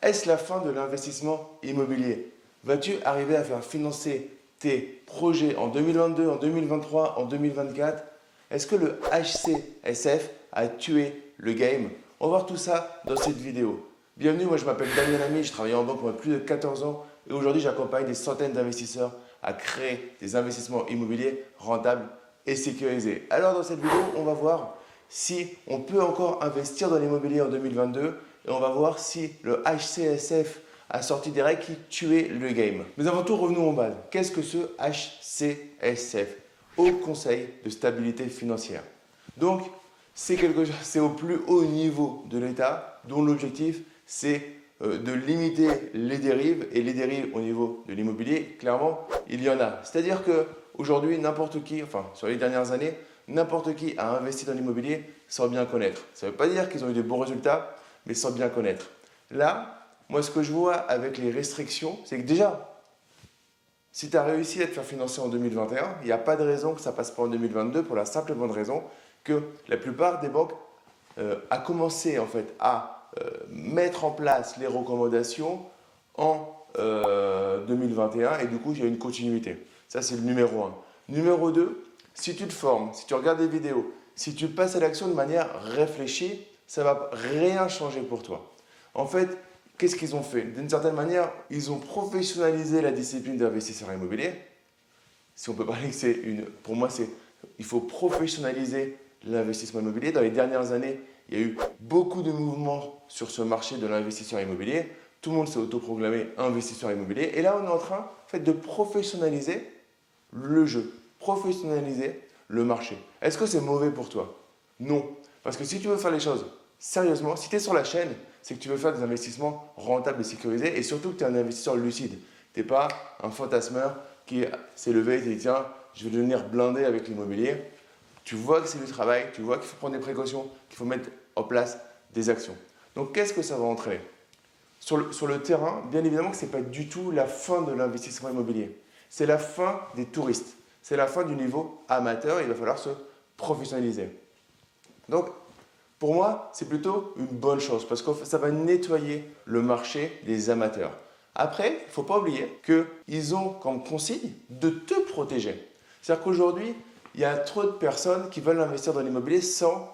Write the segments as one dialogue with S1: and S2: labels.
S1: Est-ce la fin de l'investissement immobilier? Vas-tu arriver à faire financer tes projets en 2022, en 2023, en 2024 Est-ce que le HCSF a tué le game? On va voir tout ça dans cette vidéo. Bienvenue, moi je m'appelle Daniel Ami, je travaille en banque pendant plus de 14 ans et aujourd'hui j'accompagne des centaines d'investisseurs à créer des investissements immobiliers rentables et sécurisés. Alors dans cette vidéo, on va voir si on peut encore investir dans l'immobilier en 2022 et on va voir si le HCSF a sorti des règles qui tuaient le game. Mais avant tout, revenons en base. Qu'est-ce que ce HCSF Haut Conseil de stabilité financière? Donc, c'est quelque chose, c'est au plus haut niveau de l'État, dont l'objectif c'est euh, de limiter les dérives et les dérives au niveau de l'immobilier. Clairement, il y en a. C'est-à-dire que aujourd'hui, n'importe qui, enfin sur les dernières années, n'importe qui a investi dans l'immobilier sans bien connaître. Ça ne veut pas dire qu'ils ont eu des bons résultats, mais sans bien connaître. Là, moi, ce que je vois avec les restrictions, c'est que déjà, si tu as réussi à te faire financer en 2021, il n'y a pas de raison que ça passe pas en 2022 pour la simple bonne raison que la plupart des banques euh, a commencé en fait à euh, mettre en place les recommandations en 2021 euh, et du coup il y a une continuité. Ça c'est le numéro 1. Numéro 2, si tu te formes, si tu regardes des vidéos, si tu passes à l'action de manière réfléchie, ça va rien changer pour toi. En fait, qu'est-ce qu'ils ont fait? D'une certaine manière, ils ont professionnalisé la discipline d'investisseur immobilier. Si on peut parler que c'est une... Pour moi, c'est... Il faut professionnaliser l'investissement immobilier. Dans les dernières années, il y a eu beaucoup de mouvements sur ce marché de l'investisseur immobilier. Tout le monde s'est autoproclamé investisseur immobilier. Et là, on est en train en fait, de professionnaliser le jeu, professionnaliser le marché. Est-ce que c'est mauvais pour toi? Non. Parce que si tu veux faire les choses sérieusement, si tu es sur la chaîne, c'est que tu veux faire des investissements rentables et sécurisés et surtout que tu es un investisseur lucide. Tu n'es pas un fantasmeur qui s'est levé et dit tiens, je vais devenir blindé avec l'immobilier. Tu vois que c'est du travail, tu vois qu'il faut prendre des précautions, qu'il faut mettre en place des actions. Donc qu'est-ce que ça va entraîner? Sur le, sur le terrain, bien évidemment que ce n'est pas du tout la fin de l'investissement immobilier. C'est la fin des touristes. C'est la fin du niveau amateur. Il va falloir se professionnaliser. Donc, pour moi, c'est plutôt une bonne chose parce que ça va nettoyer le marché des amateurs. Après, il ne faut pas oublier qu'ils ont comme consigne de te protéger. C'est-à-dire qu'aujourd'hui, il y a trop de personnes qui veulent investir dans l'immobilier sans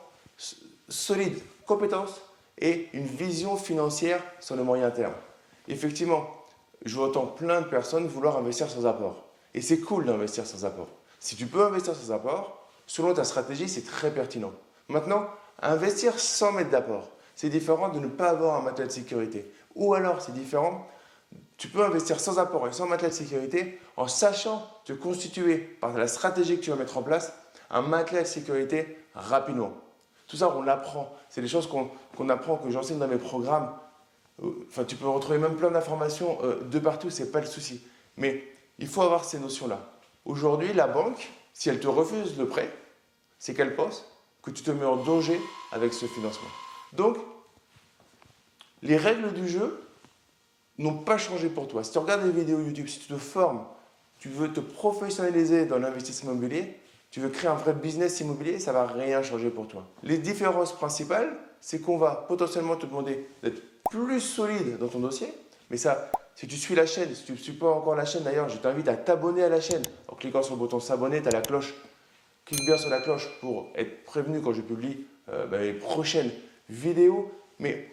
S1: solide compétences et une vision financière sur le moyen terme. Effectivement, je entends plein de personnes vouloir investir sans apport. Et c'est cool d'investir sans apport. Si tu peux investir sans apport, selon ta stratégie, c'est très pertinent. Maintenant, investir sans mettre d'apport, c'est différent de ne pas avoir un matelas de sécurité. Ou alors, c'est différent, tu peux investir sans apport et sans matelas de sécurité en sachant te constituer par la stratégie que tu vas mettre en place un matelas de sécurité rapidement. Tout ça, on l'apprend. C'est des choses qu'on apprend, que j'enseigne dans mes programmes. Euh, enfin, tu peux retrouver même plein d'informations euh, de partout, c'est pas le souci. Mais il faut avoir ces notions-là. Aujourd'hui, la banque, si elle te refuse le prêt, c'est qu'elle pense que tu te mets en danger avec ce financement. Donc, les règles du jeu n'ont pas changé pour toi. Si tu regardes des vidéos YouTube, si tu te formes, tu veux te professionnaliser dans l'investissement immobilier, tu veux créer un vrai business immobilier, ça va rien changer pour toi. Les différences principales, c'est qu'on va potentiellement te demander d'être plus solide dans ton dossier, mais ça, si tu suis la chaîne, si tu ne suis pas encore la chaîne d'ailleurs, je t'invite à t'abonner à la chaîne. En cliquant sur le bouton s'abonner, tu as la cloche. Clique bien sur la cloche pour être prévenu quand je publie euh, bah, les prochaines vidéos. Mais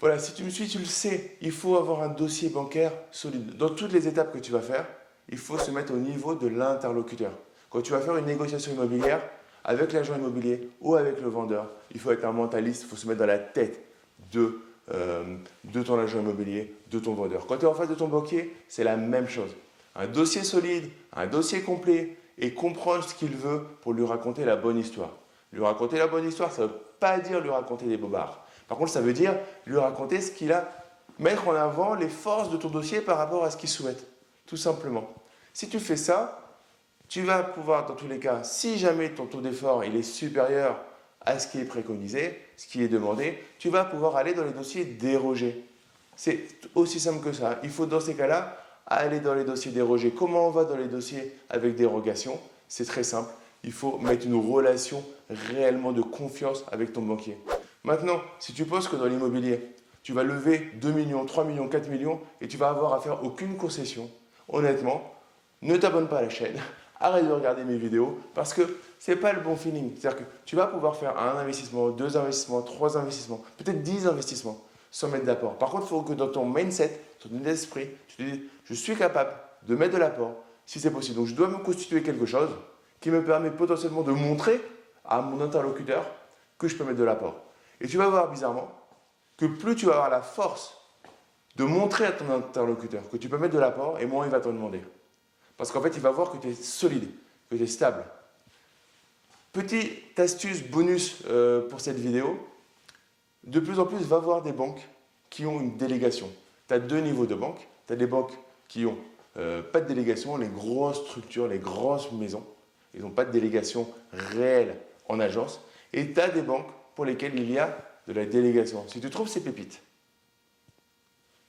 S1: voilà, si tu me suis, tu le sais, il faut avoir un dossier bancaire solide. Dans toutes les étapes que tu vas faire, il faut se mettre au niveau de l'interlocuteur. Quand tu vas faire une négociation immobilière avec l'agent immobilier ou avec le vendeur, il faut être un mentaliste, il faut se mettre dans la tête de euh, de ton agent immobilier, de ton vendeur. Quand tu es en face de ton banquier, c'est la même chose. Un dossier solide, un dossier complet et comprendre ce qu'il veut pour lui raconter la bonne histoire. Lui raconter la bonne histoire, ça ne veut pas dire lui raconter des bobards. Par contre, ça veut dire lui raconter ce qu'il a, mettre en avant les forces de ton dossier par rapport à ce qu'il souhaite. Tout simplement. Si tu fais ça, tu vas pouvoir, dans tous les cas, si jamais ton taux d'effort il est supérieur à ce qui est préconisé, ce qui est demandé, tu vas pouvoir aller dans les dossiers dérogés. C'est aussi simple que ça. Il faut dans ces cas-là aller dans les dossiers dérogés. Comment on va dans les dossiers avec dérogation? C'est très simple. Il faut mettre une relation réellement de confiance avec ton banquier. Maintenant, si tu penses que dans l'immobilier, tu vas lever 2 millions, 3 millions, 4 millions et tu vas avoir à faire aucune concession. Honnêtement, ne t'abonne pas à la chaîne, arrête de regarder mes vidéos parce que c'est pas le bon feeling. C'est-à-dire que tu vas pouvoir faire un investissement, deux investissements, trois investissements, peut-être dix investissements sans mettre d'apport. Par contre, il faut que dans ton mindset, ton esprit, tu te dises je suis capable de mettre de l'apport si c'est possible. Donc je dois me constituer quelque chose qui me permet potentiellement de montrer à mon interlocuteur que je peux mettre de l'apport. Et tu vas voir bizarrement que plus tu vas avoir la force de montrer à ton interlocuteur que tu peux mettre de l'apport, et moins il va t'en demander. Parce qu'en fait, il va voir que tu es solide, que tu es stable. Petite astuce bonus euh, pour cette vidéo. De plus en plus, va voir des banques qui ont une délégation. Tu as deux niveaux de banques. Tu as des banques qui n'ont euh, pas de délégation, les grosses structures, les grosses maisons. Ils n'ont pas de délégation réelle en agence. Et tu as des banques pour lesquelles il y a de la délégation. Si tu trouves ces pépites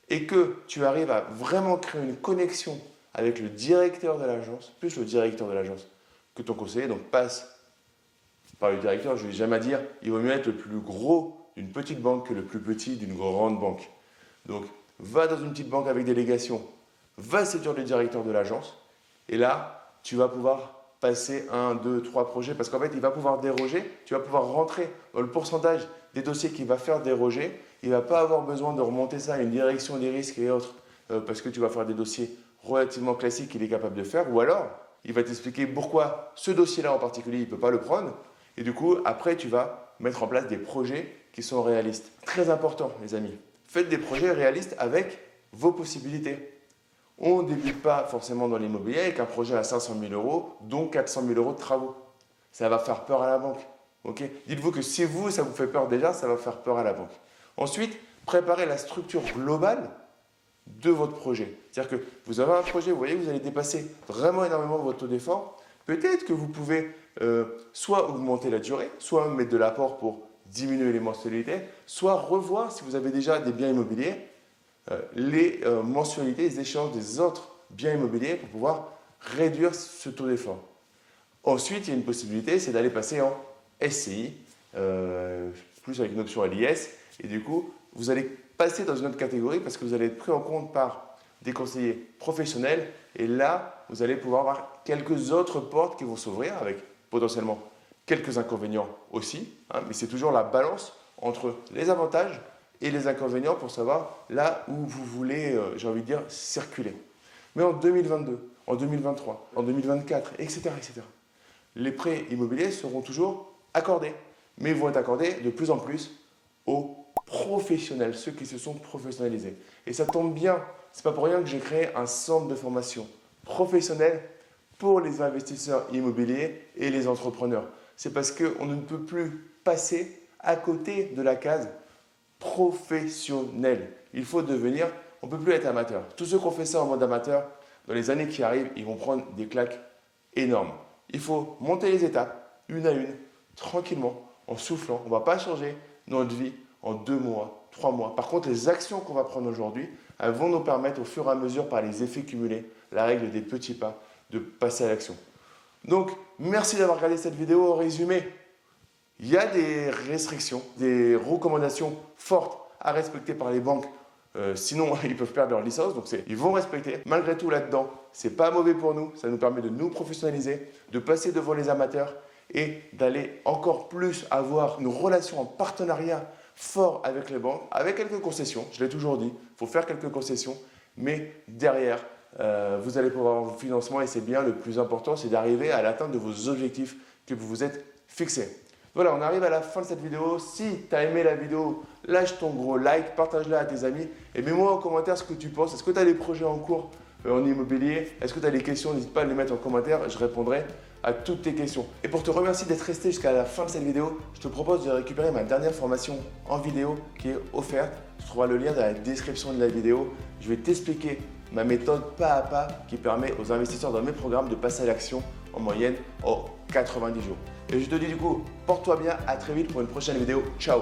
S1: et que tu arrives à vraiment créer une connexion avec le directeur de l'agence, plus le directeur de l'agence que ton conseiller, donc passe par le directeur, je ne vais jamais dire, il vaut mieux être le plus gros d'une petite banque que le plus petit d'une grande banque. Donc, va dans une petite banque avec délégation, va séduire le directeur de l'agence, et là, tu vas pouvoir passer un, deux, trois projets, parce qu'en fait, il va pouvoir déroger, tu vas pouvoir rentrer dans le pourcentage des dossiers qu'il va faire déroger, il ne va pas avoir besoin de remonter ça à une direction des risques et autres, euh, parce que tu vas faire des dossiers relativement classique qu'il est capable de faire, ou alors il va t'expliquer pourquoi ce dossier-là en particulier, il ne peut pas le prendre, et du coup, après, tu vas mettre en place des projets qui sont réalistes. Très important, les amis. Faites des projets réalistes avec vos possibilités. On ne débute pas forcément dans l'immobilier avec un projet à 500 000 euros, dont 400 000 euros de travaux. Ça va faire peur à la banque. ok? Dites-vous que si vous, ça vous fait peur déjà, ça va faire peur à la banque. Ensuite, préparez la structure globale de votre projet. C'est-à-dire que vous avez un projet, vous voyez vous allez dépasser vraiment énormément votre taux d'effort. Peut-être que vous pouvez euh, soit augmenter la durée, soit mettre de l'apport pour diminuer les mensualités, soit revoir, si vous avez déjà des biens immobiliers, euh, les euh, mensualités, les échanges des autres biens immobiliers pour pouvoir réduire ce taux d'effort. Ensuite, il y a une possibilité, c'est d'aller passer en SCI, plus avec une option à l'IS, et du coup, vous allez passer dans une autre catégorie parce que vous allez être pris en compte par des conseillers professionnels et là, vous allez pouvoir avoir quelques autres portes qui vont s'ouvrir avec potentiellement quelques inconvénients aussi, hein, mais c'est toujours la balance entre les avantages et les inconvénients pour savoir là où vous voulez, euh, j'ai envie de dire, circuler. Mais en 2022, en 2023, en 2024, etc., etc., les prêts immobiliers seront toujours accordés, mais vont être accordés de plus en plus aux professionnels, ceux qui se sont professionnalisés. Et ça tombe bien, c'est pas pour rien que j'ai créé un centre de formation professionnel pour les investisseurs immobiliers et les entrepreneurs. C'est parce qu'on ne peut plus passer à côté de la case professionnel. Il faut devenir, on ne peut plus être amateur. Tous ceux qui ont fait ça en mode amateur, dans les années qui arrivent, ils vont prendre des claques énormes. Il faut monter les étapes, une à une, tranquillement, en soufflant. On ne va pas changer notre vie en deux mois, trois mois. Par contre, les actions qu'on va prendre aujourd'hui, elles vont nous permettre au fur et à mesure, par les effets cumulés, la règle des petits pas, de passer à l'action. Donc, merci d'avoir regardé cette vidéo. En résumé, il y a des restrictions, des recommandations fortes à respecter par les banques. Euh, sinon, ils peuvent perdre leur licence. Donc, ils vont respecter. Malgré tout, là-dedans, c'est pas mauvais pour nous. Ça nous permet de nous professionnaliser, de passer devant les amateurs et d'aller encore plus avoir une relation en partenariat fort avec les banques, avec quelques concessions, je l'ai toujours dit, il faut faire quelques concessions, mais derrière, euh, vous allez pouvoir avoir vos financements et c'est bien le plus important, c'est d'arriver à l'atteinte de vos objectifs que vous vous êtes fixés. Voilà, on arrive à la fin de cette vidéo. Si tu as aimé la vidéo, lâche ton gros like, partage-la à tes amis et mets-moi en commentaire ce que tu penses. Est-ce que tu as des projets en cours euh, en immobilier? Est-ce que tu as des questions? N'hésite pas à les mettre en commentaire, je répondrai à toutes tes questions. Et pour te remercier d'être resté jusqu'à la fin de cette vidéo, je te propose de récupérer ma dernière formation en vidéo qui est offerte. Tu trouveras le lien dans la description de la vidéo. Je vais t'expliquer ma méthode pas à pas qui permet aux investisseurs dans mes programmes de passer à l'action en moyenne en 90 jours. Et je te dis du coup, porte-toi bien, à très vite pour une prochaine vidéo. Ciao